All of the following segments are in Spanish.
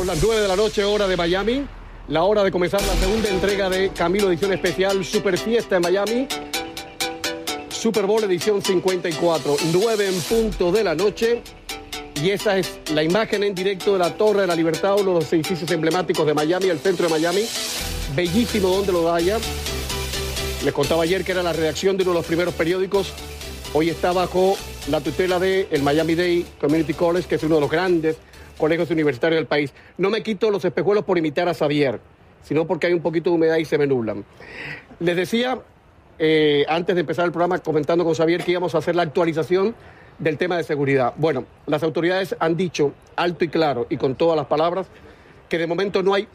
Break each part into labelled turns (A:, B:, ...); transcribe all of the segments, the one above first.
A: Son las 9 de la noche, hora de Miami. La hora de comenzar la segunda entrega de Camilo Edición Especial Super Fiesta en Miami. Super Bowl edición 54, 9 en punto de la noche. Y esa es la imagen en directo de la Torre de la Libertad, uno de los edificios emblemáticos de Miami, el centro de Miami. Bellísimo donde lo haya. Les contaba ayer que era la redacción de uno de los primeros periódicos. Hoy está bajo la tutela del el Miami Dade Community College, que es uno de los grandes colegios universitarios del país. No me quito los espejuelos por imitar a Xavier, sino porque hay un poquito de humedad y se me nublan. Les decía, eh, antes de empezar el programa, comentando con Xavier que íbamos a hacer la actualización del tema de seguridad. Bueno, las autoridades han dicho alto y claro y con todas las palabras que de momento no hay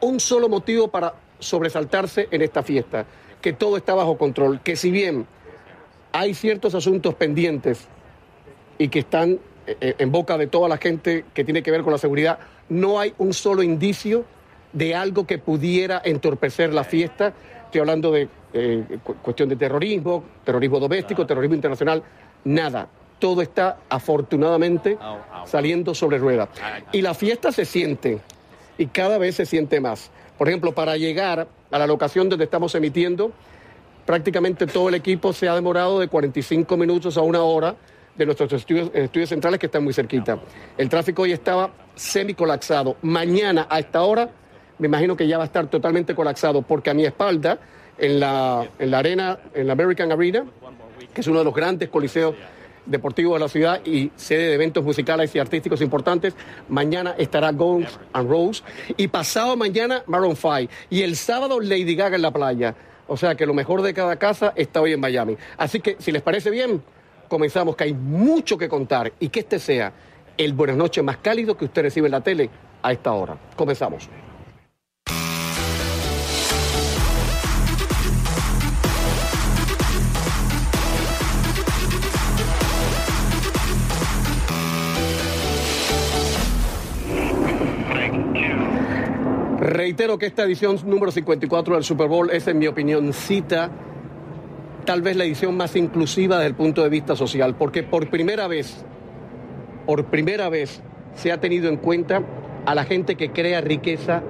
A: un solo motivo para sobresaltarse en esta fiesta, que todo está bajo control, que si bien hay ciertos asuntos pendientes y que están en boca de toda la gente que tiene que ver con la seguridad, no hay un solo indicio de algo que pudiera entorpecer la fiesta. Estoy hablando de eh, cuestión de terrorismo, terrorismo doméstico, terrorismo internacional, nada. Todo está afortunadamente saliendo sobre ruedas. Y la fiesta se siente y cada vez se siente más. Por ejemplo, para llegar a la locación donde estamos emitiendo, prácticamente todo el equipo se ha demorado de 45 minutos a una hora de nuestros estudios, estudios centrales que están muy cerquita. El tráfico hoy estaba semi colapsado. Mañana a esta hora me imagino que ya va a estar totalmente colapsado porque a mi espalda, en la, en la arena, en la American Arena, que es uno de los grandes coliseos deportivos de la ciudad y sede de eventos musicales y artísticos importantes. Mañana estará Guns and Roses y pasado mañana Maroon 5 y el sábado Lady Gaga en la playa. O sea que lo mejor de cada casa está hoy en Miami. Así que si les parece bien, comenzamos que hay mucho que contar y que este sea el buenas noches más cálido que usted recibe en la tele a esta hora. Comenzamos. Reitero que esta edición número 54 del Super Bowl es, en mi opinión, cita tal vez la edición más inclusiva desde el punto de vista social, porque por primera vez, por primera vez se ha tenido en cuenta a la gente que crea riqueza,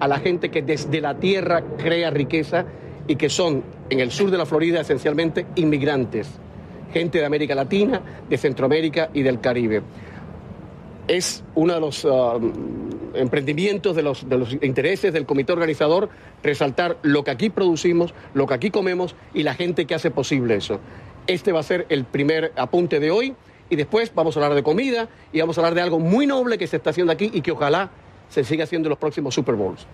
A: a la gente que desde la tierra crea riqueza y que son en el sur de la Florida esencialmente inmigrantes, gente de América Latina, de Centroamérica y del Caribe. Es uno de los uh, emprendimientos, de los, de los intereses del comité organizador, resaltar lo que aquí producimos, lo que aquí comemos y la gente que hace posible eso. Este va a ser el primer apunte de hoy y después vamos a hablar de comida y vamos a hablar de algo muy noble que se está haciendo aquí y que ojalá se siga haciendo en los próximos Super Bowls.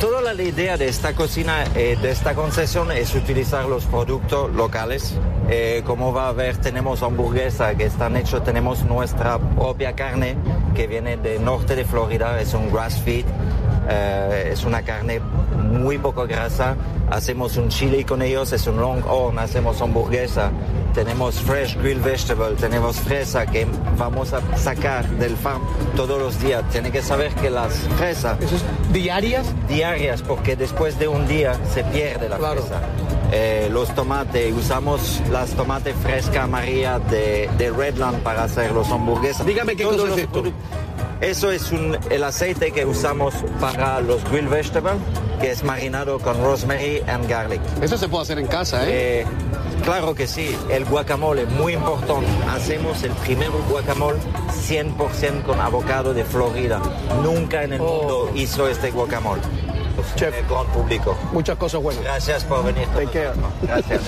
B: Toda la idea de esta cocina, eh, de esta concesión, es utilizar los productos locales. Eh, como va a ver, tenemos hamburguesa que están hechos, tenemos nuestra propia carne que viene del norte de Florida, es un grass feed, eh, es una carne muy poco grasa. Hacemos un chili con ellos, es un long horn, hacemos hamburguesa. Tenemos fresh grilled vegetable, tenemos fresa que vamos a sacar del farm todos los días. Tiene que saber que las fresas...
A: diarias?
B: Diarias, porque después de un día se pierde la fresa. Eh, los tomates, usamos las tomates frescas María de, de Redland para hacer los hamburguesas.
A: Dígame qué cosa es esto.
B: Eso es el aceite que usamos para los grilled vegetables, que es marinado con rosemary and garlic.
A: Eso se puede hacer en casa, ¿eh?
B: eh claro que sí. El guacamole, muy importante. Hacemos el primer guacamole 100% con avocado de Florida. Nunca en el
A: Oh.
B: mundo hizo este guacamole.
A: Chef.
B: Con público.
A: Muchas cosas buenas.
B: Gracias por venir. Gracias.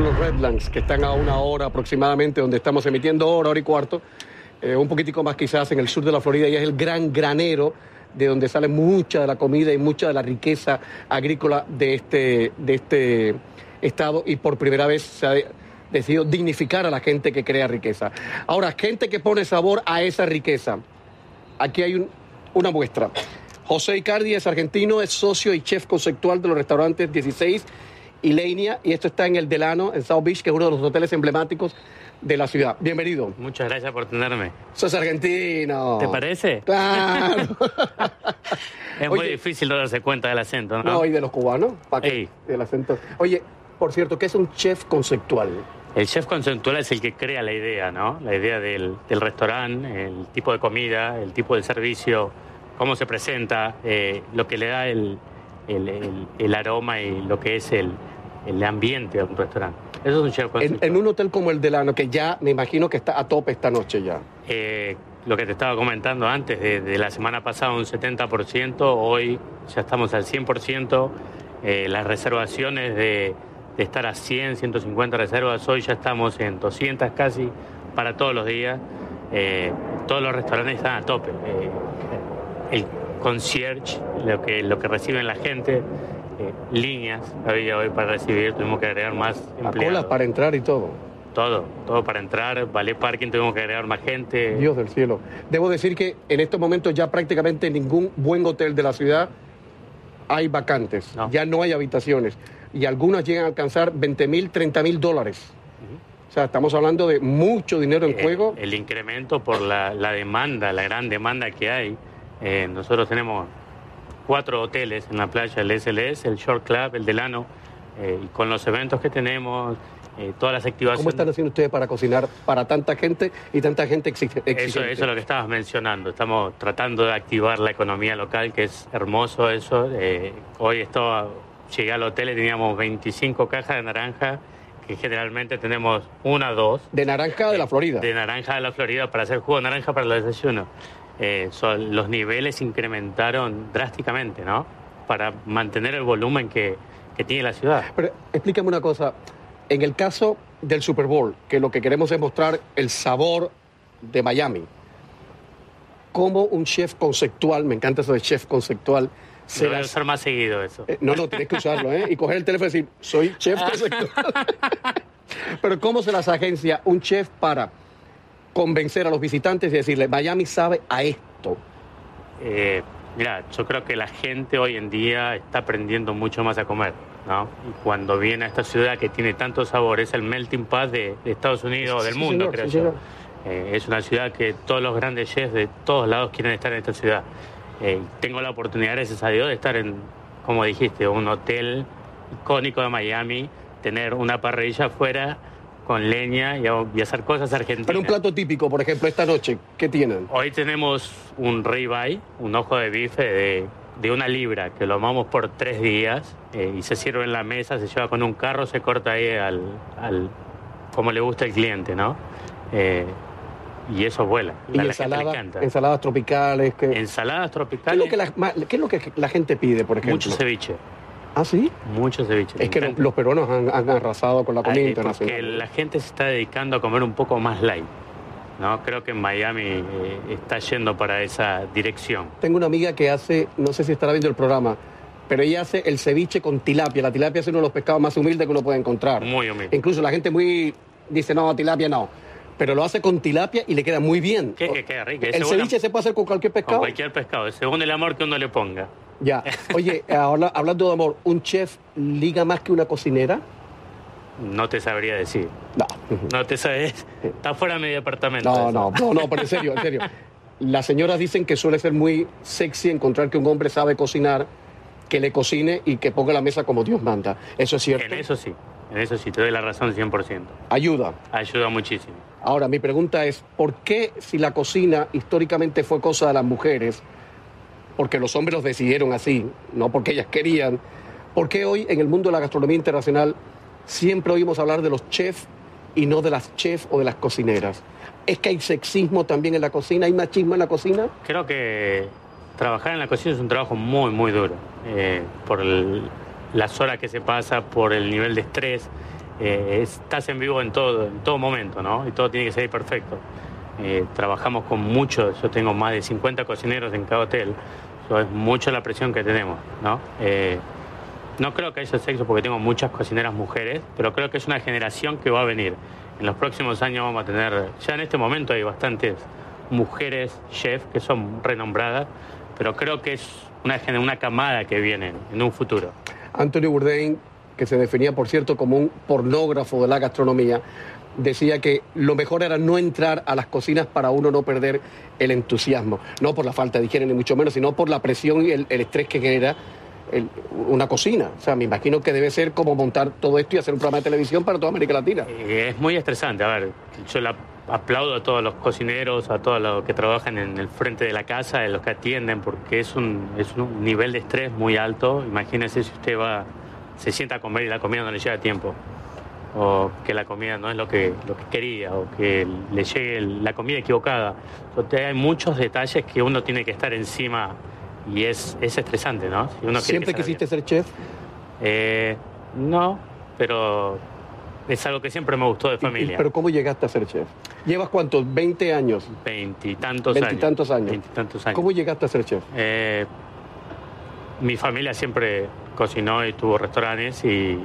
A: Los Redlands que están a una hora aproximadamente donde estamos emitiendo hora, hora y cuarto, eh, un poquitico más quizás en el sur de la Florida y es el gran granero de donde sale mucha de la comida y mucha de la riqueza agrícola de este, de este estado y por primera vez se ha decidido dignificar a la gente que crea riqueza. Ahora, gente que pone sabor a esa riqueza. Aquí hay un- una muestra. José Icardi es argentino, es socio y chef conceptual de los restaurantes 16 y Leinia, y esto está en el Delano, en South Beach, que es uno de los hoteles emblemáticos de la ciudad. Bienvenido.
C: Muchas gracias por tenerme.
A: Sos argentino.
C: ¿Te parece?
A: Claro.
C: Es muy difícil no darse cuenta del acento, ¿no?
A: No, y de los cubanos. ¿Para qué? El acento. Oye, por cierto, ¿qué es un chef conceptual?
C: El chef conceptual es el que crea la idea, ¿no? La idea del, restaurante, el tipo de comida, el tipo de servicio, cómo se presenta, eh, lo que le da el, el, aroma y lo que es el, ambiente a un restaurante. Eso es un chef
A: conceptual. En, un hotel como el Delano, que ya me imagino que está a tope esta noche ya.
C: Eh, lo que te estaba comentando antes, de, la semana pasada un 70%, hoy ya estamos al 100%. Eh, las reservaciones de de estar a 100, 150 reservas, hoy ya estamos en 200 casi para todos los días. Eh, todos los restaurantes están a tope. Eh, el concierge, lo que, lo que reciben la gente, eh, líneas había hoy para recibir, tuvimos que agregar más
A: empleados. colas para entrar y todo.
C: Todo, todo para entrar, vale parking, tuvimos que agregar más gente.
A: Dios del cielo. Debo decir que en estos momentos ya prácticamente ningún buen hotel de la ciudad hay vacantes, ya no hay habitaciones y algunas llegan a alcanzar 20 mil, 30 mil dólares. O sea, estamos hablando de mucho dinero en juego.
C: El incremento por la, demanda, la gran demanda que hay. Eh, nosotros tenemos cuatro hoteles en la playa, el SLS, el Short Club, el Delano, eh, y con los eventos que tenemos, eh, todas las activaciones.
A: ¿Cómo están haciendo ustedes para cocinar para tanta gente y tanta gente exigente?
C: Eso, eso es lo que estabas mencionando. Estamos tratando de activar la economía local, que es hermoso eso. hoy estaba llegué al hotel y teníamos 25 cajas de naranja, que generalmente tenemos una, dos.
A: ¿De naranja de la Florida?
C: De naranja de la Florida para hacer jugo de naranja para el desayuno. Eh, los niveles incrementaron drásticamente, ¿no? Para mantener el volumen que, que tiene la ciudad.
A: Pero explícame una cosa. En el caso del Super Bowl, que lo que queremos es mostrar el sabor de Miami, como un chef conceptual, me encanta eso de chef conceptual,
C: se Debe usar más seguido eso.
A: Eh, no, no, tienes que usarlo, ¿eh? Y coger el teléfono y decir, soy chef Pero ¿cómo se las agencia un chef para convencer a los visitantes y decirle, Miami sabe a esto?
C: Eh, mira, yo creo que la gente hoy en día está aprendiendo mucho más a comer, ¿no? Y cuando viene a esta ciudad que tiene tantos sabores, es el melting pot de, Estados Unidos o del mundo, creo yo. Eh, es una ciudad que todos los grandes chefs de todos lados quieren estar en esta ciudad. Eh, tengo la oportunidad, gracias a Dios, de estar en, como dijiste, un hotel icónico de Miami, tener una parrilla afuera con leña y, hacer cosas argentinas.
A: Pero un plato típico, por ejemplo, esta noche, ¿qué tienen?
C: Hoy tenemos un ribeye, un ojo de bife de, de una libra, que lo amamos por tres días eh, y se sirve en la mesa, se lleva con un carro, se corta ahí al, al como le gusta al cliente, ¿no? Eh, y eso vuela.
A: Y ensaladas tropicales. Que...
C: Ensaladas tropicales.
A: ¿Qué es, lo que la, gente pide, por ejemplo?
C: Mucho ceviche.
A: ¿Ah, sí?
C: Mucho ceviche.
A: Es que los, peruanos han, arrasado con la comida internacional.
C: Porque la gente se está dedicando a comer un poco más light. ¿no? Creo que en Miami eh, está yendo para esa dirección.
A: Tengo una amiga que hace, no sé si estará viendo el programa, pero ella hace el ceviche con tilapia. La tilapia es uno de los pescados más humildes que uno puede encontrar.
C: Muy humilde.
A: Incluso la gente muy dice, no, tilapia no pero lo hace con tilapia y le queda muy bien.
C: Que, queda rico.
A: ¿El ceviche se puede hacer con cualquier pescado?
C: Con cualquier pescado, según el amor que uno le ponga.
A: Ya. Oye, ahora, hablando de amor, ¿un chef liga más que una cocinera?
C: No te sabría decir.
A: No.
C: No te sabes. Está fuera de mi departamento.
A: No, no, no, no, pero en serio, en serio. Las señoras dicen que suele ser muy sexy encontrar que un hombre sabe cocinar, que le cocine y que ponga la mesa como Dios manda. ¿Eso es cierto?
C: En eso sí. En eso sí, te doy la razón 100%.
A: Ayuda.
C: Ayuda muchísimo.
A: Ahora, mi pregunta es, ¿por qué si la cocina históricamente fue cosa de las mujeres, porque los hombres los decidieron así, no porque ellas querían, ¿por qué hoy en el mundo de la gastronomía internacional siempre oímos hablar de los chefs y no de las chefs o de las cocineras? ¿Es que hay sexismo también en la cocina? ¿Hay machismo en la cocina?
C: Creo que trabajar en la cocina es un trabajo muy, muy duro. Eh, por el, las horas que se pasa, por el nivel de estrés. Eh, estás en vivo en todo, en todo momento, ¿no? Y todo tiene que ser perfecto. Eh, trabajamos con muchos, yo tengo más de 50 cocineros en cada hotel, eso es mucho la presión que tenemos, ¿no? Eh, no creo que haya sexo porque tengo muchas cocineras mujeres, pero creo que es una generación que va a venir. En los próximos años vamos a tener, ya en este momento hay bastantes mujeres chef que son renombradas, pero creo que es una, una camada que viene en un futuro.
A: Anthony Bourdain, que se definía, por cierto, como un pornógrafo de la gastronomía, decía que lo mejor era no entrar a las cocinas para uno no perder el entusiasmo. No por la falta de higiene, ni mucho menos, sino por la presión y el, estrés que genera una cocina. O sea, me imagino que debe ser como montar todo esto y hacer un programa de televisión para toda América Latina.
C: Eh, Es muy estresante. A ver, yo la aplaudo a todos los cocineros, a todos los que trabajan en el frente de la casa, a los que atienden, porque es un, es un nivel de estrés muy alto. Imagínese si usted va, se sienta a comer y la comida no le llega a tiempo. O que la comida no es lo que, lo que quería, o que le llegue la comida equivocada. Entonces, hay muchos detalles que uno tiene que estar encima y es, es estresante, ¿no? Si uno quiere
A: ¿Siempre
C: que
A: quisiste ser chef?
C: eh, no, pero es algo que siempre me gustó de familia.
A: ¿Pero cómo llegaste a ser chef? ¿Llevas cuántos? ¿20 años?
C: Veintitantos años.
A: Veintitantos años.
C: Veintitantos años.
A: ¿Cómo llegaste a ser chef?
C: Eh, mi familia siempre cocinó y tuvo restaurantes y,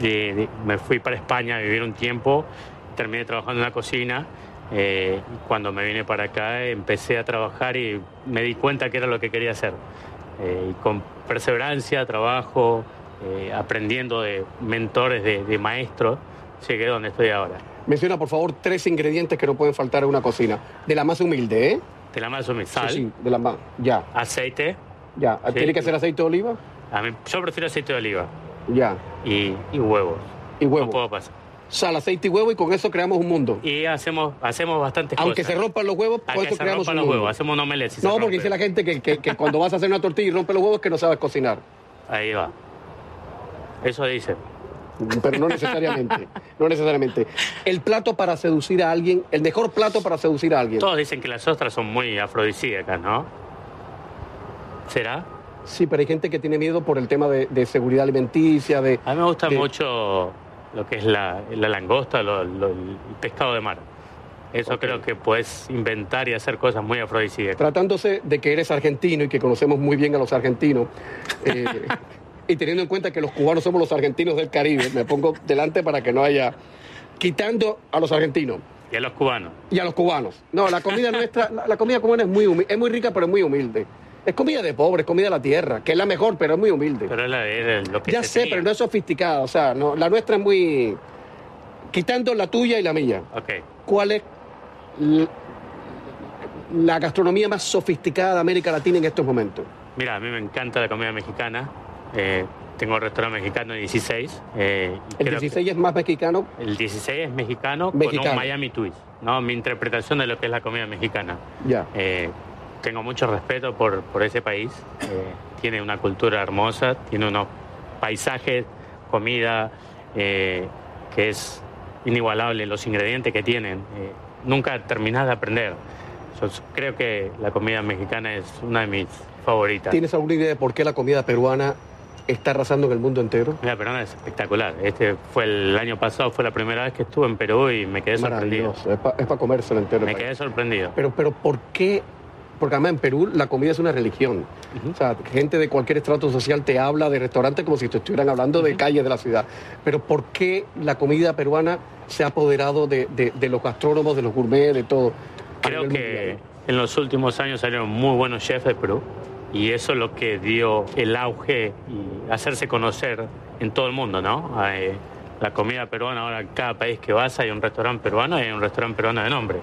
C: y- y me fui para España a vivir un tiempo, terminé trabajando en la cocina. eh, cuando me vine para acá empecé a trabajar y me di cuenta que era lo que quería hacer. Eh, y con perseverancia, trabajo, eh, aprendiendo de mentores, de, de maestros, llegué donde estoy ahora.
A: Menciona, por favor, tres ingredientes que no pueden faltar en una cocina. De la más humilde, ¿eh?
C: De la más humilde, sal,
A: Sí, sí, de la más. Ya,
C: aceite.
A: ya.
C: Sí.
A: ¿Tiene que ser aceite de oliva?
C: A mí, yo prefiero aceite de oliva
A: Ya.
C: y, y huevos.
A: Y
C: No
A: huevo.
C: puedo pasar.
A: Sal, aceite y huevo y con eso creamos un mundo.
C: Y hacemos, hacemos bastantes
A: Aunque
C: cosas.
A: se rompan los huevos, con eso
C: se
A: creamos
C: rompan
A: un
C: los
A: mundo.
C: huevos, hacemos un omelette. si
A: No, porque dice la gente que, que- que cuando vas a hacer una tortilla y rompe los huevos es que no sabes cocinar.
C: Ahí va. Eso dice.
A: Pero no necesariamente. no necesariamente. El plato para seducir a alguien, el mejor plato para seducir a alguien.
C: Todos dicen que las ostras son muy afrodisíacas, ¿no? ¿Será?
A: Sí, pero hay gente que tiene miedo por el tema de, de seguridad alimenticia, de...
C: A mí me gusta
A: de-
C: mucho lo que es la, la langosta, lo- lo- el pescado de mar. Eso creo que puedes inventar y hacer cosas muy afrodisíacas.
A: Tratándose de que eres argentino y que conocemos muy bien a los argentinos, eh, y teniendo en cuenta que los cubanos somos los argentinos del Caribe, me pongo delante para que no haya... Quitando a los argentinos
C: Y a los cubanos.
A: y a los cubanos. No, la comida nuestra, la, la comida cubana es muy, humi- es muy rica, pero es muy humilde. Es comida de pobre, es comida de la tierra, que es la mejor, pero es muy humilde.
C: Pero es la de es lo que
A: ya
C: se
A: sé,
C: tenía.
A: pero no es sofisticada. O sea, no, la nuestra es muy... Quitando la tuya y la mía.
C: Ok.
A: ¿Cuál es l- la gastronomía más sofisticada de América Latina en estos momentos?
C: Mira, a mí me encanta la comida mexicana. Eh, tengo un restaurante mexicano 16. eh,
A: El
C: creo que
A: 16 es más mexicano.
C: el 16 es mexicano, con
A: Mexicano.
C: un Miami twist. ¿no? Mi interpretación de lo que es la comida mexicana.
A: Ya.
C: Eh, tengo mucho respeto por, por ese país. eh, tiene una cultura hermosa, tiene unos paisajes, comida eh, que es inigualable, los ingredientes que tienen. eh, nunca terminás de aprender. Yo creo que la comida mexicana es una de mis favoritas.
A: ¿Tienes alguna idea de por qué la comida peruana está arrasando en el mundo entero?
C: La peruana es espectacular. Este fue el año pasado, fue la primera vez que estuve en Perú y me quedé sorprendido.
A: Es para comérselo entero.
C: Me quedé sorprendido.
A: Pero, pero ¿por qué? Porque además en Perú la comida es una religión. O sea, gente de cualquier estrato social te habla de restaurantes como si te estuvieran hablando de calles de la ciudad. Pero ¿por qué la comida peruana se ha apoderado de, de- de los gastrónomos, de los gourmets, de todo?
C: Creo que
A: mundial?
C: en los últimos años salieron muy buenos chefs de Perú y eso es lo que dio el auge y hacerse conocer en todo el mundo, ¿no? La comida peruana, ahora en cada país que vas hay un restaurante peruano y hay un restaurante peruano de nombre.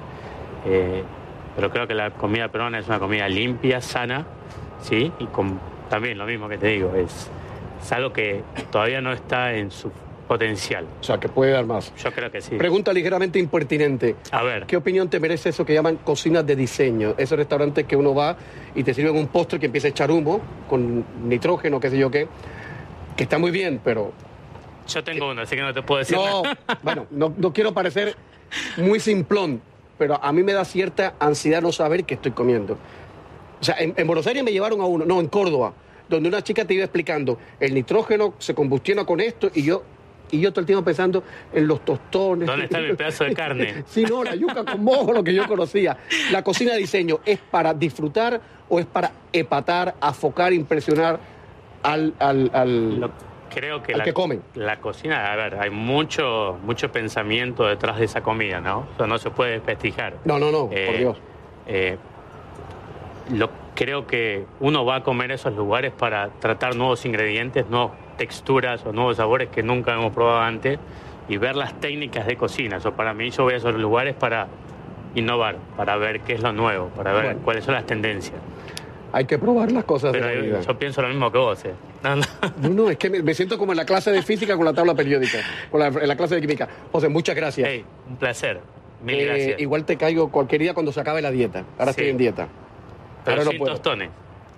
C: Eh, pero creo que la comida peruana es una comida limpia, sana, ¿sí? Y con también lo mismo que te digo, es, es algo que todavía no está en su potencial.
A: O sea, que puede dar más.
C: Yo creo que sí.
A: Pregunta ligeramente impertinente.
C: A ver.
A: ¿Qué opinión te merece eso que llaman cocinas de diseño? Esos restaurantes que uno va y te sirven un postre que empieza a echar humo con nitrógeno, qué sé yo qué, que está muy bien, pero
C: Yo tengo uno, así que no te puedo decir
A: no,
C: nada.
A: bueno, no, no quiero parecer muy simplón, pero a mí me da cierta ansiedad no saber qué estoy comiendo. O sea, en, en Buenos Aires me llevaron a uno, no, en Córdoba, donde una chica te iba explicando, el nitrógeno se combustiona con esto y yo... Y yo todo el tiempo pensando en los tostones.
C: ¿Dónde está mi pedazo de carne?
A: Sí, no, la yuca con mojo, lo que yo conocía. La cocina de diseño, ¿es para disfrutar o es para epatar, afocar, impresionar al, al, al-
C: Lo- creo que
A: Al
C: la,
A: que comen.
C: la cocina, a ver, hay mucho mucho pensamiento detrás de esa comida, ¿no? O sea, no se puede desprestigiar.
A: No, no, no,
C: Eh,
A: por Dios.
C: eh, lo, creo que uno va a comer a esos lugares para tratar nuevos ingredientes, nuevas texturas o nuevos sabores que nunca hemos probado antes. y ver las técnicas de cocina. Eso para mí yo voy a esos lugares para innovar, para ver qué es lo nuevo, para ver cuáles son las tendencias.
A: Hay que probar las cosas
C: Pero
A: de la vida.
C: yo pienso lo mismo que vos. ¿eh? No, no.
A: No, no, es que me, me siento como en la clase de física con la tabla periódica, con la, en la clase de química. José, muchas gracias.
C: Hey, un placer. Mil
A: Eh,
C: gracias.
A: igual te caigo cualquier día cuando se acabe la dieta. Ahora
C: Sí.
A: estoy en dieta.
C: Pero
A: ahora no
C: sin
A: puedo.
C: tostones.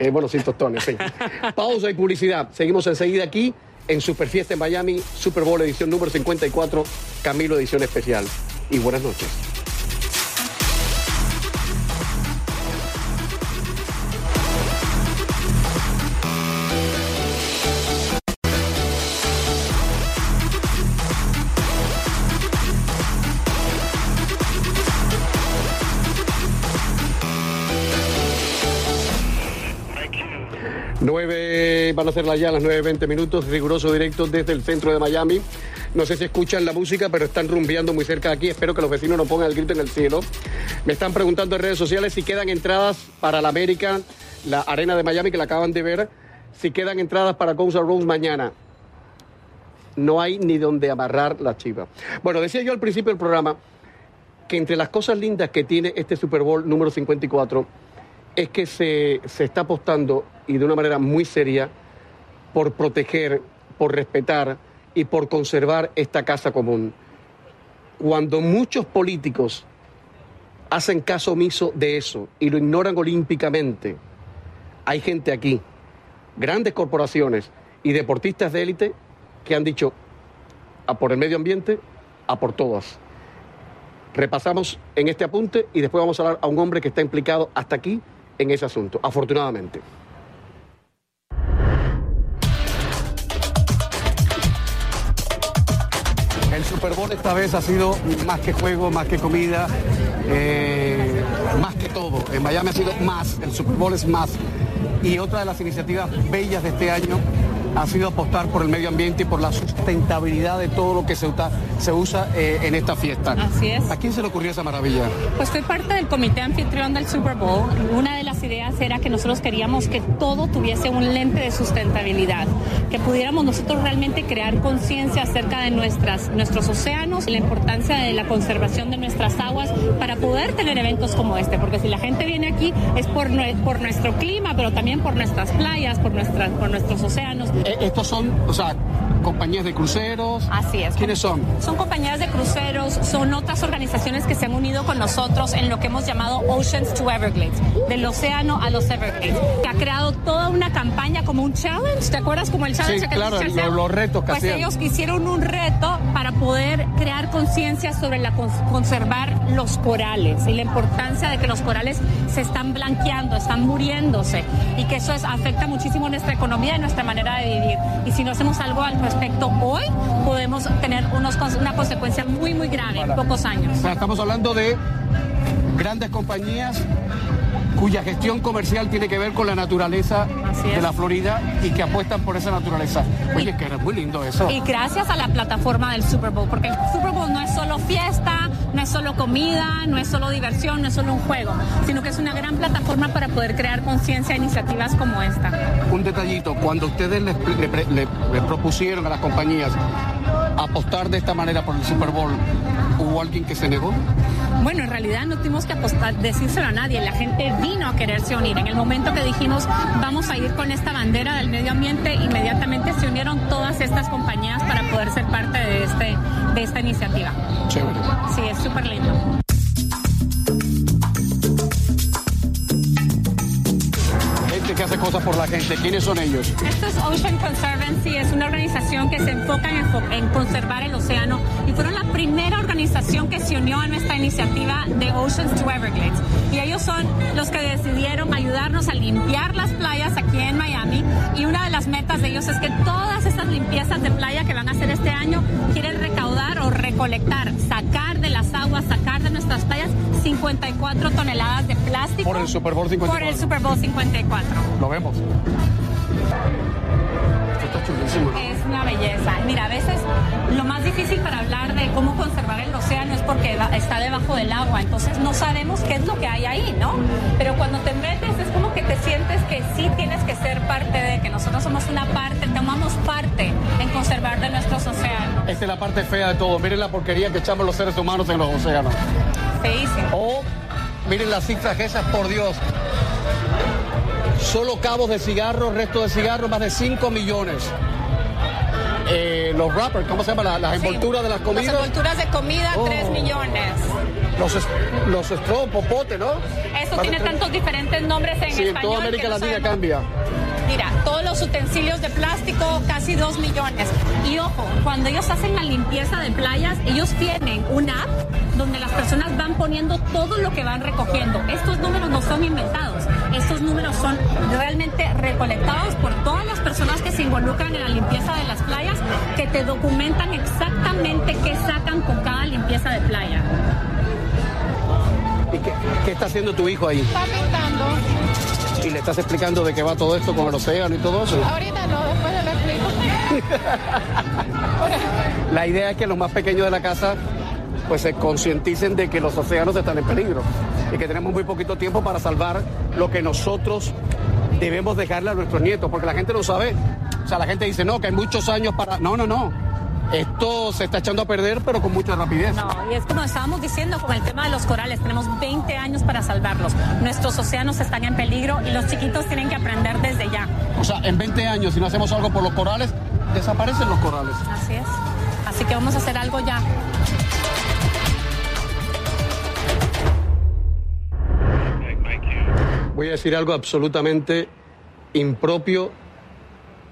A: Eh, bueno, sin tostones, sí. Pausa y publicidad. Seguimos enseguida aquí en Superfiesta en Miami, Super Bowl edición número 54, Camilo edición especial. Y buenas noches. Van a ser ya las 9.20 minutos, riguroso directo desde el centro de Miami. No sé si escuchan la música, pero están rumbeando muy cerca de aquí. Espero que los vecinos no pongan el grito en el cielo. Me están preguntando en redes sociales si quedan entradas para la América, la arena de Miami que la acaban de ver. Si quedan entradas para Guns N' mañana. No hay ni donde amarrar la chiva. Bueno, decía yo al principio del programa que entre las cosas lindas que tiene este Super Bowl número 54 es que se, se está apostando y de una manera muy seria por proteger, por respetar y por conservar esta casa común. Cuando muchos políticos hacen caso omiso de eso y lo ignoran olímpicamente, hay gente aquí, grandes corporaciones y deportistas de élite que han dicho a por el medio ambiente, a por todas. Repasamos en este apunte y después vamos a hablar a un hombre que está implicado hasta aquí en ese asunto, afortunadamente. El Super Bowl esta vez ha sido más que juego, más que comida, eh, más que todo. En Miami ha sido más, el Super Bowl es más. Y otra de las iniciativas bellas de este año ha sido apostar por el medio ambiente y por la sustentabilidad de todo lo que se, usa, se usa eh, en esta fiesta.
D: Así es.
A: ¿A quién se le ocurrió esa maravilla?
D: Pues soy parte del comité anfitrión del Super Bowl. Una de las ideas era que nosotros queríamos que todo tuviese un lente de sustentabilidad, que pudiéramos nosotros realmente crear conciencia acerca de nuestras, nuestros océanos y la importancia de la conservación de nuestras aguas para poder tener eventos como este, porque si la gente viene aquí es por, por nuestro clima, pero también por nuestras playas, por, nuestras, por nuestros océanos.
A: Eh, estos son, o sea, compañías de cruceros.
D: Así es.
A: ¿Quiénes son?
D: Son compañías de cruceros, son otras organizaciones que se han unido con nosotros en lo que hemos llamado Oceans to Everglades, del océano a los Everglades, que ha creado toda una campaña como un challenge, ¿te acuerdas como el challenge?
A: Sí,
D: que
A: claro, los retos que
D: Pues
A: hacían.
D: ellos hicieron un reto para poder crear conciencia sobre la cons- conservar los corales y la importancia de que los corales se están blanqueando, están muriéndose y que eso es, afecta muchísimo nuestra economía y nuestra manera de vivir. Y si no hacemos algo al respecto hoy, podemos tener unos, una consecuencia muy, muy grave en pocos años.
A: O sea, estamos hablando de grandes compañías cuya gestión comercial tiene que ver con la naturaleza de
D: es.
A: la Florida y que apuestan por esa naturaleza. Oye, que era muy lindo eso.
D: Y gracias a la plataforma del Super Bowl, porque el Super Bowl no es solo fiesta, no es solo comida, no es solo diversión, no es solo un juego, sino que es una gran plataforma para poder crear conciencia e iniciativas como esta.
A: Un detallito, cuando ustedes le, le pre- le- le propusieron a las compañías apostar de esta manera por el Super Bowl, ¿hubo alguien que se negó?
D: Bueno, en realidad no tuvimos que apostar, decírselo a nadie, la gente vino a quererse unir. En el momento que dijimos vamos a ir con esta bandera del medio ambiente, inmediatamente se unieron todas estas compañías para poder ser parte de, este, de esta iniciativa.
A: Chévere.
D: Sí, es súper lindo.
A: Que hace cosas por la gente. ¿Quiénes son ellos?
D: Esto es Ocean Conservancy, es una organización que se enfoca en, en conservar el océano fueron la primera organización que se unió a nuestra iniciativa de Oceans to Everglades. Y ellos son los que decidieron ayudarnos a limpiar las playas aquí en Miami y una de las metas de ellos es que todas estas limpiezas de playa que van a hacer este año quieren recaudar o recolectar, sacar de las aguas, sacar de nuestras playas 54 toneladas de plástico.
A: Por el Super Bowl 54.
D: Por el Super Bowl 54.
A: Lo vemos.
D: Es una belleza. Mira, a veces lo más difícil para hablar de cómo conservar el océano es porque está debajo del agua, entonces no sabemos qué es lo que hay ahí, ¿no? Pero cuando te metes es como que te sientes que sí tienes que ser parte de, que nos nosotros somos una parte, tomamos parte en conservar de nuestros océanos.
A: Esta es la parte fea de todo. Miren la porquería que echamos los seres humanos en los océanos.
D: Feísimo.
A: O miren las cifras esas, por Dios. Solo cabos de cigarros, resto de cigarros, más de 5 millones. Eh, los wrappers, ¿cómo se llama? La- las
D: Sí.
A: envolturas de las comidas.
D: Las envolturas de comida,
A: Oh.
D: 3 millones.
A: Los, los straw, popote, ¿no?
D: Eso tiene
A: tres-
D: tantos diferentes nombres en
A: Sí, en
D: español.
A: toda América
D: no
A: Latina cambia.
D: Mira, todos los utensilios de plástico, casi 2 millones. Y ojo, cuando ellos hacen la limpieza de playas, ellos tienen una app donde las personas van poniendo todo lo que van recogiendo. Estos números no son inventados. Estos números son realmente recolectados por todas personas que se involucran en la limpieza de las playas, que te documentan exactamente qué sacan con cada limpieza de playa.
A: ¿Y qué, qué está haciendo tu hijo ahí?
E: Está pintando.
A: Y le estás explicando de qué va todo esto con el océano y todo eso.
E: Ahorita no, después le explico.
A: La idea es que los más pequeños de la casa pues se concienticen de que los océanos están en peligro y que tenemos muy poquito tiempo para salvar lo que nosotros debemos dejarle a nuestros nietos, porque la gente no sabe. O sea, la gente dice, no, que hay muchos años para... No, no, no. Esto se está echando a perder, pero con mucha rapidez.
D: No, y es como estábamos diciendo con el tema de los corales, tenemos 20 años para salvarlos. Nuestros océanos están en peligro y los chiquitos tienen que aprender desde ya.
A: O sea, en 20 años, si no hacemos algo por los corales, desaparecen los corales.
D: Así es. Así que vamos a hacer algo ya.
A: Voy a decir algo absolutamente impropio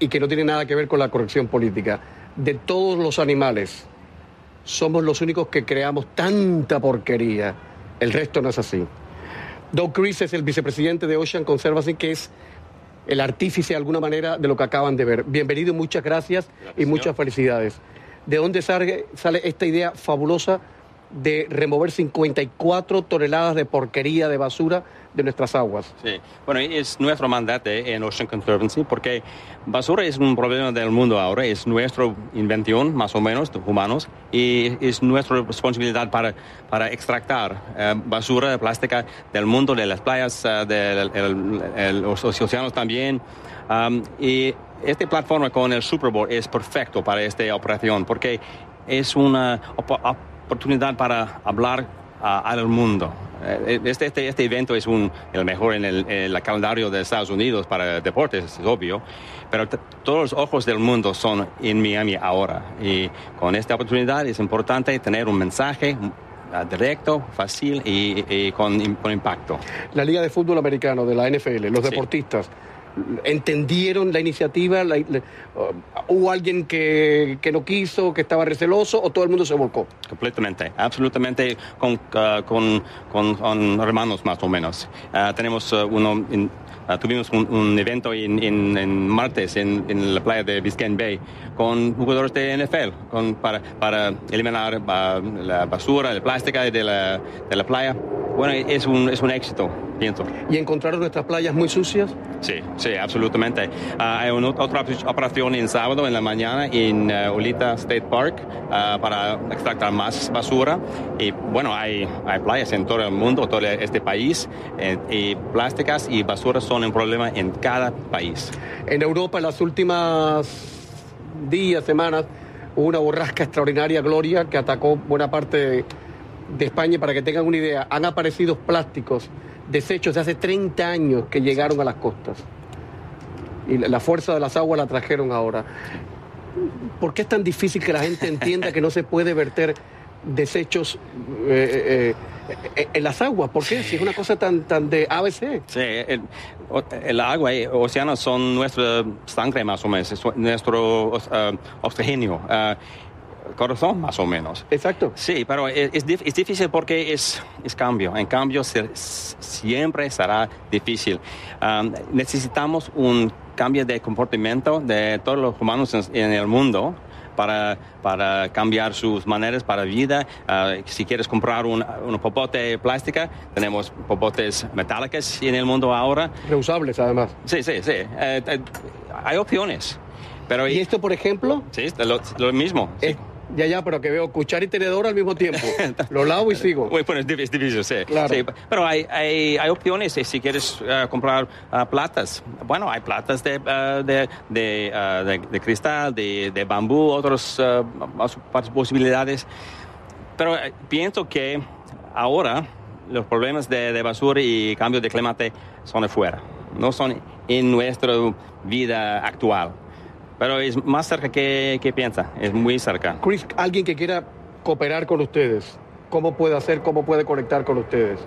A: y que no tiene nada que ver con la corrección política. De todos los animales, somos los únicos que creamos tanta porquería. El resto no es así. Doug Chris es el vicepresidente de Ocean Conservancy, que es el artífice de alguna manera de lo que acaban de ver. Bienvenido y muchas gracias y muchas felicidades. ¿De dónde sale, sale esta idea fabulosa de remover 54 toneladas de porquería, de basura de nuestras aguas?
F: Sí, bueno, es nuestro mandato en Ocean Conservancy porque basura es un problema del mundo ahora, es nuestra invención, más o menos, de humanos, y es nuestra responsabilidad para, para extractar eh, basura plástica del mundo, de las playas, eh, de los océanos también. Um, y esta plataforma con el Super Bowl es perfecto para esta operación porque es una op- oportunidad para hablar al mundo. Eh, Este, este, este evento es un, el mejor en el, en el calendario de Estados Unidos para deportes, es obvio, pero todos los ojos del mundo son en Miami ahora. Y con esta oportunidad es importante tener un mensaje directo, fácil y, y con, con impacto.
A: La Liga de Fútbol Americano, de la NFL, los
F: Sí.
A: deportistas, ¿entendieron la iniciativa? La- la- ¿Hubo alguien que, que no quiso, que estaba receloso o todo el mundo se volcó?
F: Completamente, absolutamente con, ah, con, con- con hermanos más o menos. Ah, tenemos ah, uno, en- ah, tuvimos un, un evento en, en- en martes en, en la playa de Biscayne Bay con jugadores de NFL con, para, para eliminar ah, la basura, la plástica de la, de la playa. Bueno, es un, es un éxito, pienso.
A: ¿Y encontraron nuestras playas muy sucias?
F: Sí, sí, absolutamente. Ah, hay una otra operación en sábado en la mañana en eh, Olita State Park ah, para extractar más basura. Y bueno, hay, hay playas en todo el mundo, todo este país, eh, y plásticas y basura son un problema en cada país.
A: En Europa, en las últimas días, semanas, hubo una borrasca extraordinaria, Gloria, que atacó buena parte de, de España. Para que tengan una idea, han aparecido plásticos, desechos de hace 30 años que llegaron a las costas. Y la, fuerza de las aguas la trajeron ahora. ¿Por qué es tan difícil que la gente entienda que no se puede verter desechos eh, eh, eh, en las aguas? ¿Por qué? Si es una cosa tan, tan de ABC.
F: Sí, el, el agua y océanos son nuestra sangre más o menos, es nuestro ah, oxígeno, ah, corazón más o menos.
A: Exacto.
F: Sí, pero es, es es difícil porque es, es cambio. En cambio, se- siempre será difícil. Um, necesitamos un cambio de comportamiento de todos los humanos en, en el mundo para, para cambiar sus maneras para vida. Ah, si quieres comprar un, un popote plástica, tenemos popotes metálicos en el mundo ahora.
A: Reusables, además.
F: Sí, sí, sí. Eh, eh, hay opciones. Pero
A: Y esto, por ejemplo,
F: sí, lo, lo mismo. sí.
A: Ya, ya, pero que veo cuchara y tenedor al mismo tiempo. Lo lavo y sigo.
F: Bueno, es dif- es difícil, sí.
A: Claro.
F: Sí, Pero hay, hay, hay opciones eh, si quieres eh, comprar ah, platas. Bueno, hay platas de, de, de, de- de cristal, de, de bambú, otras posibilidades. Pero eh, pienso que ahora los problemas de, de basura y cambio de clima son afuera, no son en nuestra vida actual. Pero es más cerca que, que piensa, es muy cerca.
A: Chris, alguien que quiera cooperar con ustedes, ¿cómo puede hacer, cómo puede conectar con ustedes?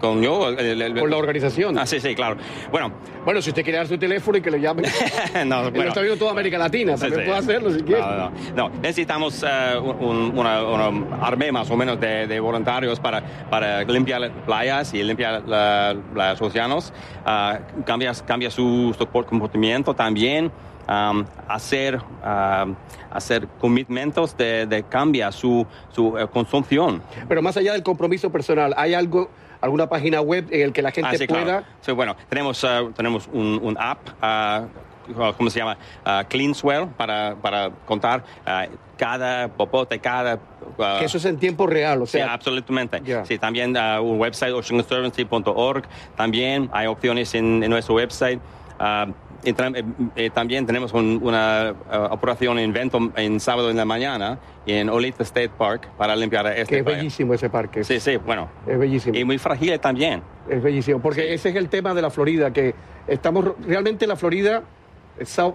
F: Con yo, el- el-
A: Con la organización.
F: Ah, sí, sí, claro. Bueno,
A: Bueno, si usted quiere dar su teléfono y que le llamen.
F: no, bueno.
A: está viendo toda América Latina,
F: Sí,
A: también
F: sí.
A: puede hacerlo si quiere.
F: No, no, no. necesitamos eh, un- una, una armé más o menos de, de voluntarios para, para limpiar playas y limpiar la- los océanos. Ah, cambia, cambia su, su comportamiento también. Am, hacer, am, hacer commitmentos de, de cambiar su, su eh, consumpción.
A: Pero más allá del compromiso personal, ¿hay algo, alguna página web en el que la gente
F: Ah, sí,
A: pueda...
F: claro. Sí, bueno, tenemos, ah, tenemos un, un app, ah, ¿cómo se llama? Ah, Cleanswell, para, para contar ah, cada popote, cada... ah,
A: Que eso es en tiempo real, o
F: Sí,
A: sea,
F: absolutamente.
A: Ya.
F: Sí, también ah, un website, oceanconservancy.org. También hay opciones en, en nuestro website. Y eh, eh, también tenemos un- una operación en evento en sábado en la mañana en Olita State Park para limpiar este
A: que es
F: playa.
A: bellísimo ese parque.
F: Sí, sí, bueno.
A: Es bellísimo.
F: Y muy frágil también.
A: Es bellísimo, porque ese es el tema de la Florida, que estamos realmente la Florida,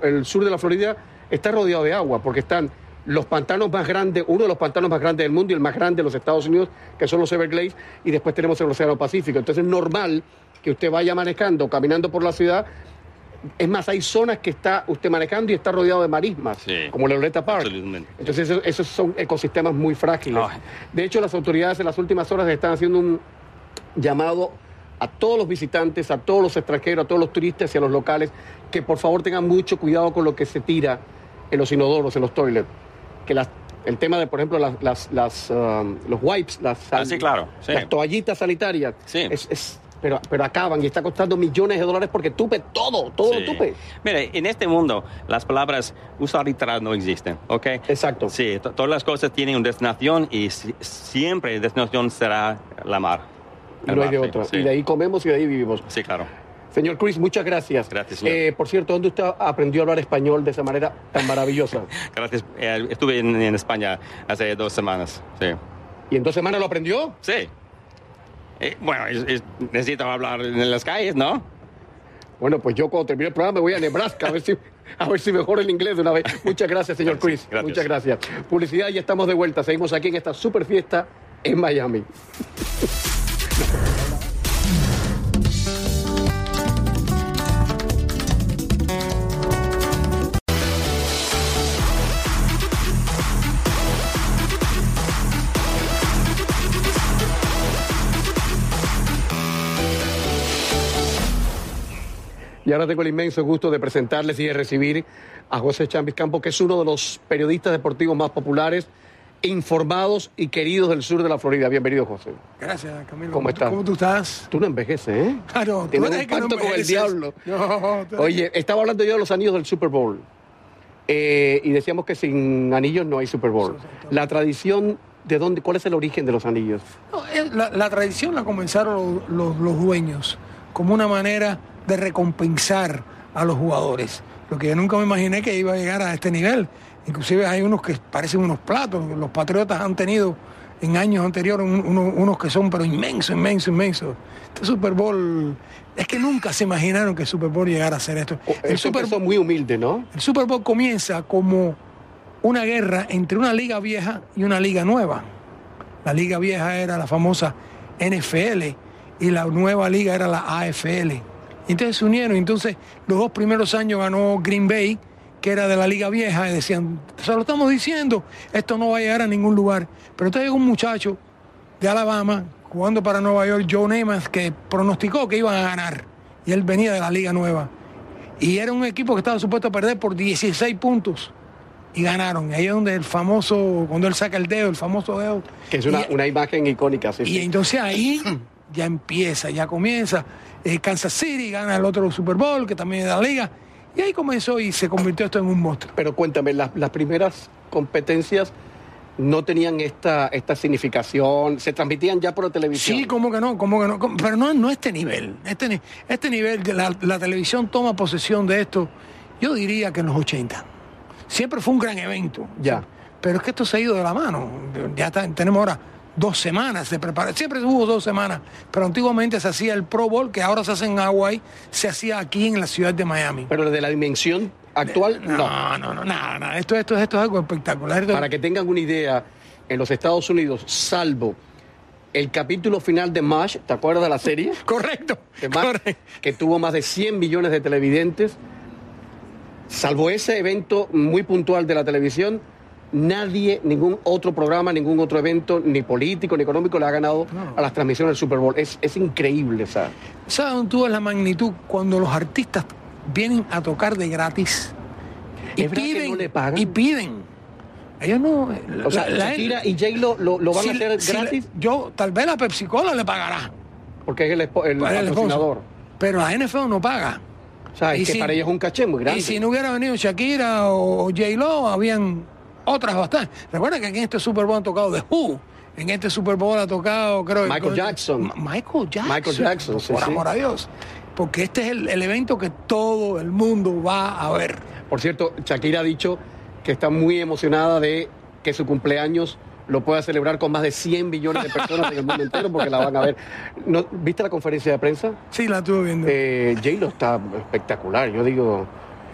A: el sur de la Florida está rodeado de agua, porque están los pantanos más grandes, uno de los pantanos más grandes del mundo y el más grande de los Estados Unidos, que son los Everglades, y después tenemos el Océano Pacífico. Entonces es normal que usted vaya manejando, caminando por la ciudad. Es más, hay zonas que está usted manejando y está rodeado de marismas,
F: Sí.
A: como la Loretta Park. Entonces eso- esos son ecosistemas muy frágiles. De hecho, las autoridades en las últimas horas están haciendo un llamado a todos los visitantes, a todos los extranjeros, a todos los turistas y a los locales, que por favor tengan mucho cuidado con lo que se tira en los inodoros, en los toilets. Que las- el tema de, por ejemplo, las, las- las, um, los wipes, las,
F: Ah, sí, claro, sí.
A: las toallitas sanitarias,
F: Sí.
A: es- es- pero, pero acaban y está costando millones de dólares porque tupe todo, todo
F: Sí.
A: lo tupe.
F: Mire, en este mundo las palabras usar y traer no existen, ¿ok?
A: Exacto.
F: Sí, to- todas las cosas tienen una destinación y si- siempre la destinación será la mar.
A: No hay
F: mar,
A: de
F: sí,
A: otra.
F: sí.
A: Y de ahí comemos y de ahí vivimos.
F: Sí, claro.
A: Señor Chris, muchas gracias.
F: Gracias, señor.
A: Eh, por cierto, ¿dónde usted aprendió a hablar español de esa manera tan maravillosa?
F: Gracias. Eh, estuve en, en España hace dos semanas. Sí.
A: ¿Y en dos semanas lo aprendió?
F: Sí. Eh, bueno, es- es- necesito hablar en las calles, ¿no?
A: Bueno, pues yo cuando termine el programa me voy a Nebraska a ver si, a ver si mejoro el inglés de una vez. Muchas gracias, señor Chris.
F: gracias.
A: Muchas gracias. Publicidad, ya estamos de vuelta. Seguimos aquí en esta super fiesta en Miami. Y ahora tengo el inmenso gusto de presentarles y de recibir a José Chambis Campo, que es uno de los periodistas deportivos más populares, informados y queridos del sur de la Florida. Bienvenido, José.
G: Gracias, Camilo.
A: ¿Cómo estás?
G: ¿Cómo tú estás?
A: Tú no envejeces, ¿eh?
G: Claro, tú
A: Tienes
G: eres
A: un
G: que no
A: pacto con el diablo.
G: No,
A: Oye, estaba hablando yo de los anillos del Super Bowl. Eh, y decíamos que sin anillos no hay Super Bowl. La tradición, ¿de dónde? ¿Cuál es el origen de los anillos?
G: No, eh, la, la tradición la comenzaron los, los- los dueños como una manera de recompensar a los jugadores. Lo que yo nunca me imaginé que iba a llegar a este nivel. Inclusive hay unos que parecen unos platos. Los Patriotas han tenido en años anteriores un- uno- unos que son pero inmensos, inmensos, inmensos. Este Super Bowl, es que nunca se imaginaron que el Super Bowl llegara a ser esto. El
A: El
G: Super
A: son muy humilde, ¿no?
G: El Super Bowl comienza como una guerra entre una liga vieja y una liga nueva. La liga vieja era la famosa NFL y la nueva liga era la AFL. Y entonces se unieron. Entonces los dos primeros años ganó Green Bay, que era de la liga vieja, y decían, se lo estamos diciendo, esto no va a llegar a ningún lugar. Pero entonces llegó un muchacho de Alabama, jugando para Nueva York, Joe Namath, que pronosticó que iban a ganar. Y él venía de la liga nueva. Y era un equipo que estaba supuesto a perder por 16 puntos. Y ganaron. Y ahí es donde el famoso, cuando él saca el dedo, el famoso dedo.
A: Que es una,
G: Y-
A: una imagen icónica. Sí,
G: y entonces ahí ya empieza, ya comienza. Eh, Kansas City gana el otro Super Bowl, que también es de la liga. Y ahí comenzó y se convirtió esto en un monstruo.
A: Pero cuéntame, las, las primeras competencias no tenían esta, esta significación, se transmitían ya por televisión.
G: Sí, como que no, como que no, pero no, no este nivel. Este, este nivel, la, la televisión toma posesión de esto, yo diría que en los 80. Siempre fue un gran evento.
A: Ya.
G: Pero es que esto se ha ido de la mano. Ya está- tenemos ahora dos semanas de preparación. Siempre hubo dos semanas, pero antiguamente se hacía el Pro Bowl, que ahora se hace en Hawái, se hacía aquí en la ciudad de Miami.
A: Pero de la dimensión actual, no.
G: No, no, no, nada, nada. Esto, esto, esto es algo espectacular. Esto-
A: Para que tengan una idea, en los Estados Unidos, salvo el capítulo final de MASH, ¿te acuerdas de la serie?
G: Correcto.
A: De MASH,
G: correcto.
A: que tuvo más de 100 millones de televidentes, salvo ese evento muy puntual de la televisión, nadie, ningún otro programa, ningún otro evento, ni político, ni económico, le ha ganado a las transmisiones del Super Bowl. Es, es increíble, ¿sabes?
G: ¿Sabes dónde tú ves la magnitud? Cuando los artistas vienen a tocar de gratis y
A: ¿Es verdad que
G: piden,
A: no le pagan?
G: y piden. Ellos no.
A: O sea,
G: la- la-
A: Shakira y J-Lo lo, lo van
G: si-
A: a hacer
G: si le-
A: gratis
G: yo, tal vez la Pepsi Cola le pagará.
A: porque es el, el
G: el
A: patrocinador.
G: Pero la NFL no paga.
A: O sea, es
G: Y
A: que
G: si-
A: para ellos es un caché muy grande.
G: Y si no hubiera venido Shakira o J-Lo, habían otras bastantes. Recuerda que en este Super Bowl han tocado The Who. En este Super Bowl ha tocado, creo
A: Michael Jackson.
G: Michael Jackson.
A: Michael Jackson, sí,
G: Por
A: sí.
G: amor a Dios. Porque este es el, el evento que todo el mundo va a ver.
A: Por cierto, Shakira ha dicho que está muy emocionada de que su cumpleaños lo pueda celebrar con más de 100 millones de personas en el mundo entero porque la van a ver. ¿No, ¿Viste la conferencia de prensa?
G: Sí, la estuve viendo.
A: Eh, J-Lo está espectacular. Yo digo,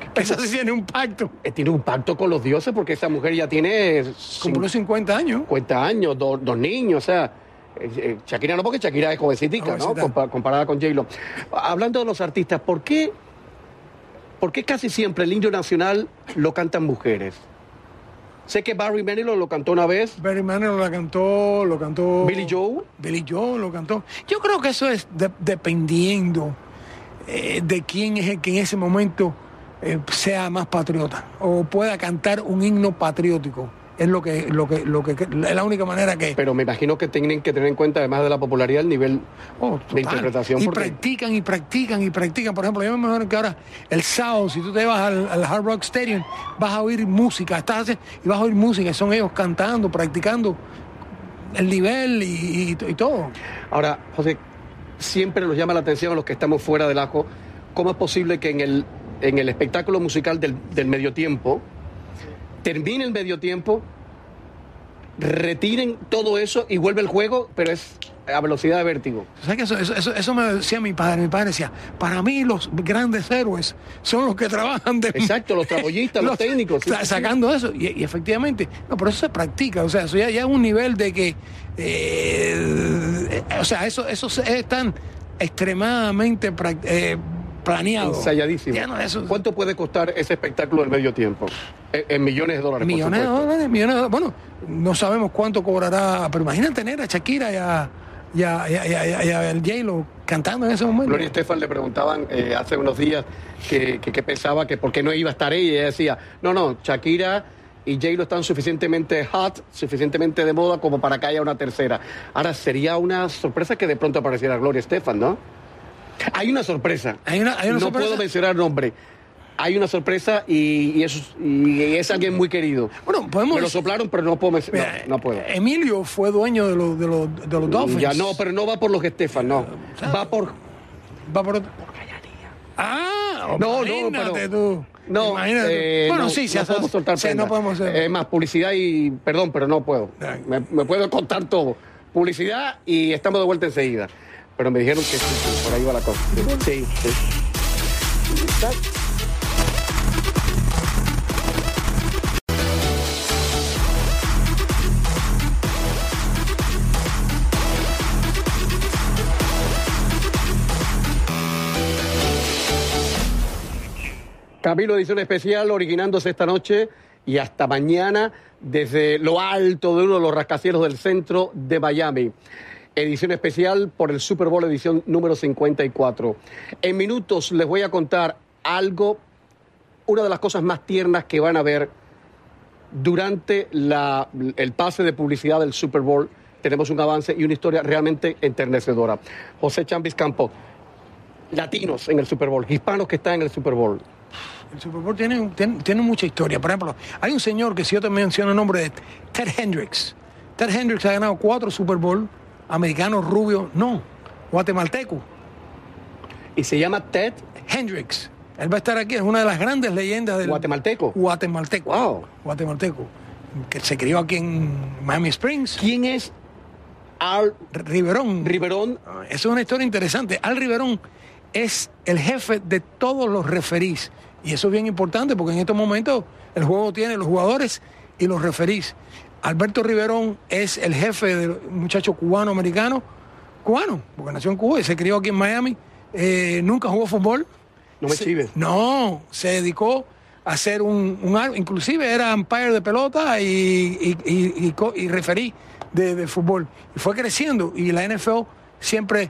G: Esa sí tiene un pacto.
A: eh, tiene un pacto con los dioses porque esa mujer ya tiene
G: Como los 50 años.
A: 50 años, do- dos niños, o sea, eh, eh, Shakira no porque Shakira es jovencitica, ¿no? Compa- comparada con J-Lo. Hablando de los artistas, ¿por qué, ¿por qué casi siempre el indio nacional lo cantan mujeres? Sé que Barry Manilow lo cantó una vez,
G: Barry Manilow la cantó, lo cantó.
A: Billy Joe.
G: Billy Joe lo cantó. Yo creo que eso es de- dependiendo eh, de quién es el que en ese momento eh, sea más patriota o pueda cantar un himno patriótico. Es lo que, lo que, lo que, es la única manera que.
A: Pero me imagino que tienen que tener en cuenta, además de la popularidad, el nivel
G: Oh,
A: de interpretación.
G: Y
A: porque-
G: practican y practican y practican. Por ejemplo, yo me imagino que ahora el sábado, si tú te vas al, al Hard Rock Stadium, vas a oír música, estás y vas a oír música, son ellos cantando, practicando el nivel y, y- y todo.
A: Ahora, José, siempre nos llama la atención a los que estamos fuera del ajo, ¿cómo es posible que en el, en el espectáculo musical del, del medio tiempo, termine el medio tiempo, retiren todo eso y vuelve el juego, pero es a velocidad de vértigo?
G: Sea que eso, eso, eso, eso me decía mi padre. Mi padre decía, para mí los grandes héroes son los que trabajan de...
A: Exacto, los traboyistas, los técnicos, sí,
G: sacando eso. Y, y efectivamente, no, pero eso se practica. O sea, eso ya, ya es un nivel de que... eh, o sea, eso, eso es tan extremadamente eh, planeado.
A: Ensayadísimo.
G: Ya no, eso,
A: ¿Cuánto puede costar ese espectáculo del medio tiempo? En, en millones de dólares.
G: millones de dólares, millones de dólares. Bueno, no sabemos cuánto cobrará, pero imagínate tener a Shakira y a, y a, y a- a- J-Lo cantando en ese momento.
A: Gloria Estefan le preguntaban eh, hace unos días que, que- que pensaba que por qué no iba a estar ella. Y ella decía, no, no, Shakira y J-Lo están suficientemente hot, suficientemente de moda como para que haya una tercera. Ahora, sería una sorpresa que de pronto apareciera Gloria Estefan, ¿no? Hay una sorpresa.
G: Hay una- hay una
A: no
G: sorpresa.
A: puedo mencionar nombre. Hay una sorpresa y, es- y es alguien muy querido.
G: Bueno, podemos
A: Me lo soplaron, pero no puedo No, no puedo.
G: Emilio fue dueño de los, de los, de los Dolphins.
A: Ya no, pero no va por los Estefan, no. Va por
G: Va por... Ah,
A: No, no,
G: imagínate
A: pero-
G: tú.
A: No, eh,
G: bueno,
A: no,
G: sí, se
A: no podemos soltar
G: sí, no podemos.
A: Es más, publicidad y. Perdón, pero no puedo. Me, me puedo contar todo. Publicidad y estamos de vuelta enseguida. Pero me dijeron que sí, por ahí va la cosa. Sí, sí. Camilo, edición especial, originándose esta noche y hasta mañana desde lo alto de uno de los rascacielos del centro de Miami. Edición especial por el Super Bowl edición número 54. En minutos les voy a contar algo, una de las cosas más tiernas que van a ver durante la- el pase de publicidad del Super Bowl. Tenemos un avance y una historia realmente enternecedora. José Chambis Campo, latinos en el Super Bowl, hispanos que están en el Super Bowl.
G: El Super Bowl tiene, tiene mucha historia. Por ejemplo, hay un señor que si yo te menciono el nombre de Ted Hendricks. Ted Hendricks ha ganado cuatro Super Bowl, americano rubio, no, guatemalteco.
A: Y se llama Ted
G: Hendricks. Él va a estar aquí, es una de las grandes leyendas del
A: Guatemalteco.
G: Guatemalteco.
A: Wow.
G: Guatemalteco. Que se crió aquí en Miami Springs.
A: ¿Quién es Al
G: Riverón.
A: Riverón?
G: Eso es una historia interesante. Al Riverón es el jefe de todos los referís. Y eso es bien importante porque en estos momentos el juego tiene los jugadores y los referís. Alberto Riverón es el jefe del muchacho cubano-americano, cubano, porque nació en Cuba y se crió aquí en Miami. Eh, nunca jugó fútbol.
A: No me chives.
G: No, se dedicó a hacer un, un inclusive era umpire de pelota y, y, y- y referí de, de fútbol. Y fue creciendo y la NFL siempre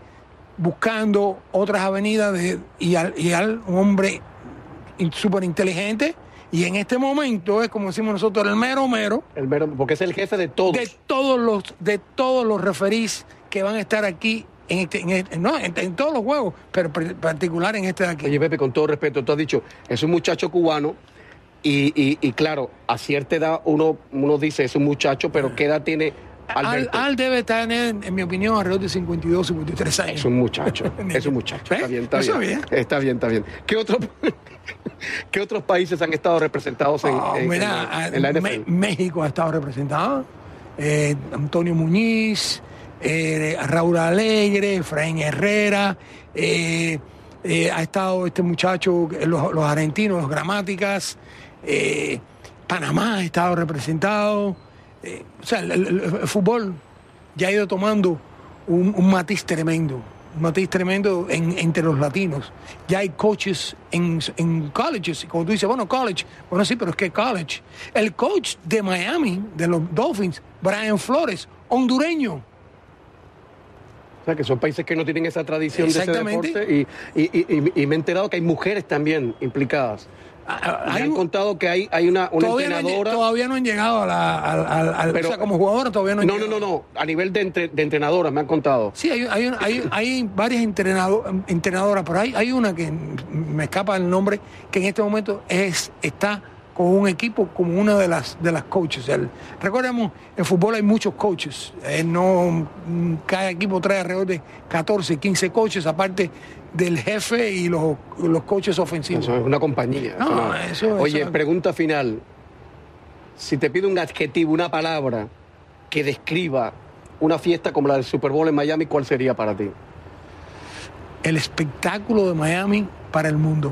G: buscando otras avenidas de, y, al, y al un hombre súper inteligente y en este momento es como decimos nosotros el mero mero
A: El mero- porque es el jefe de todos.
G: de todos los de todos los referís que van a estar aquí en este, en este- no, en, en todos los juegos, pero en particular en este de aquí.
A: Oye, Pepe, con todo respeto, tú has dicho, es un muchacho cubano y, y- y claro, a cierta edad uno, uno dice es un muchacho, pero ¿qué edad tiene
G: Al, debe tener, en mi opinión, alrededor de 52, 53 años.
A: Es un muchacho, es un muchacho. Está
G: ¿Eh?
A: bien, está
G: Eso
A: bien.
G: bien.
A: Está bien, está bien. ¿Qué, otro, ¿Qué otros países han estado representados en,
G: Oh,
A: en-
G: mira,
A: en la, en la NFL?
G: México ha estado representado. eh, Antonio Muñiz, eh, Raúl Alegre, Efraín Herrera. ha estado este muchacho, los, los argentinos, los gramáticas. Panamá ha estado representado. Eh, o sea, el, el- el fútbol ya ha ido tomando un, un matiz tremendo. Un matiz tremendo en- entre los latinos. Ya hay coaches en, en colleges. Y como tú dices, bueno, college. Bueno, sí, pero es que college. El coach de Miami, de los Dolphins, Brian Flores, hondureño.
A: O sea, que son países que no tienen esa tradición de ese deporte. Y- y- y me he enterado que hay mujeres también implicadas.
G: Ah,
A: Me
G: hay
A: han contado que hay, hay una, una
G: todavía, no
A: entrenadora.
G: todavía no han llegado a la, al- al- al-
A: Pero-
G: o sea, como jugadora todavía no han
A: No, no,
G: llegado.
A: no, no. A nivel de, entre- de entrenadoras me han contado.
G: Sí, hay, hay, hay, hay varias entrenado- entrenadoras, pero hay, hay una que me escapa el nombre, que en este momento es está con un equipo como una de las de las coaches. El- recordemos, en fútbol hay muchos coaches. Eh, no, mm, cada equipo trae alrededor de 14, 15 coaches, aparte del jefe y los, los coaches ofensivos.
A: Eso es una compañía.
G: No,
A: eso no-
G: eso-
A: Oye,
G: eso-
A: pregunta final. Si te pido un adjetivo, una palabra que describa una fiesta como la del Super Bowl en Miami, ¿cuál sería para ti?
G: El espectáculo de Miami para el mundo.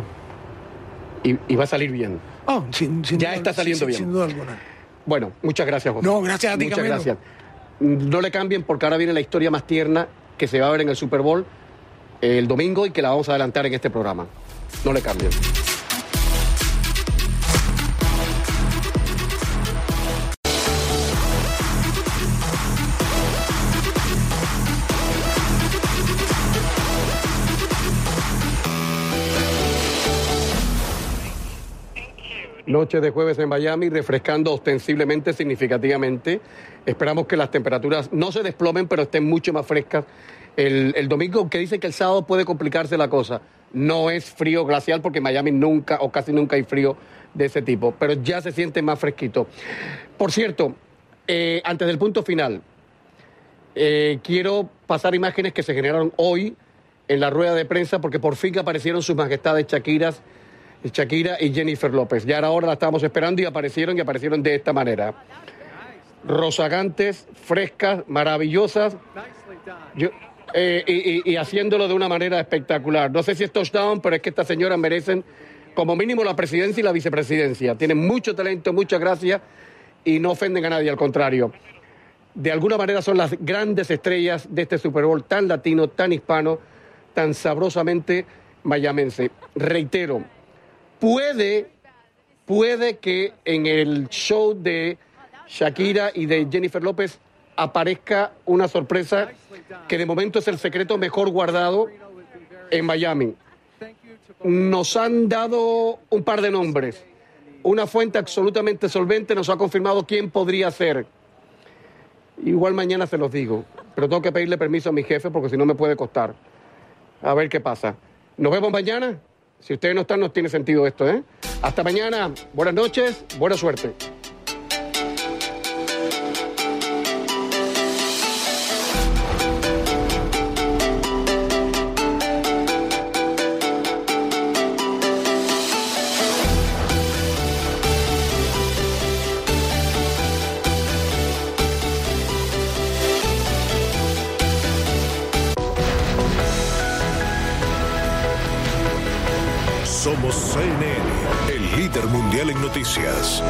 A: Y, y va a salir bien.
G: Oh, sin- sin
A: Ya
G: duda-
A: está saliendo
G: sin-
A: bien.
G: Sin duda alguna.
A: Bueno, muchas gracias, José.
G: No, gracias a ti,
A: Muchas
G: Camilo.
A: gracias. No le cambien porque ahora viene la historia más tierna que se va a ver en el Super Bowl el domingo y que la vamos a adelantar en este programa. No le cambien. Noche de jueves en Miami, refrescando ostensiblemente, significativamente. Esperamos que las temperaturas no se desplomen, pero estén mucho más frescas. El, el domingo, que dice que el sábado puede complicarse la cosa. No es frío glacial porque en Miami nunca o casi nunca hay frío de ese tipo, pero ya se siente más fresquito. Por cierto, eh, antes del punto final, eh, quiero pasar imágenes que se generaron hoy en la rueda de prensa porque por fin aparecieron sus majestades Shakiras, Shakira y Jennifer López. Ya era hora, la estábamos esperando y aparecieron y aparecieron de esta manera. Rozagantes, frescas, maravillosas. Eh, y, haciéndolo de una manera espectacular. No sé si es touchdown, pero es que estas señoras merecen como mínimo la presidencia y la vicepresidencia. Tienen mucho talento, muchas gracias y no ofenden a nadie, al contrario de alguna manera son las grandes estrellas de este Super Bowl tan latino, tan hispano, tan sabrosamente mayamense. Reitero, puede, puede que en el show de Shakira y de Jennifer López aparezca una sorpresa que de momento es el secreto mejor guardado en Miami. Nos han dado un par de nombres. Una fuente absolutamente solvente nos ha confirmado quién podría ser. Igual mañana se los digo, pero tengo que pedirle permiso a mi jefe porque si no me puede costar. A ver qué pasa. Nos vemos mañana. Si ustedes no están, no tiene sentido esto, ¿eh? Hasta mañana. Buenas noches. Buena suerte.
H: CNN, el líder mundial en noticias.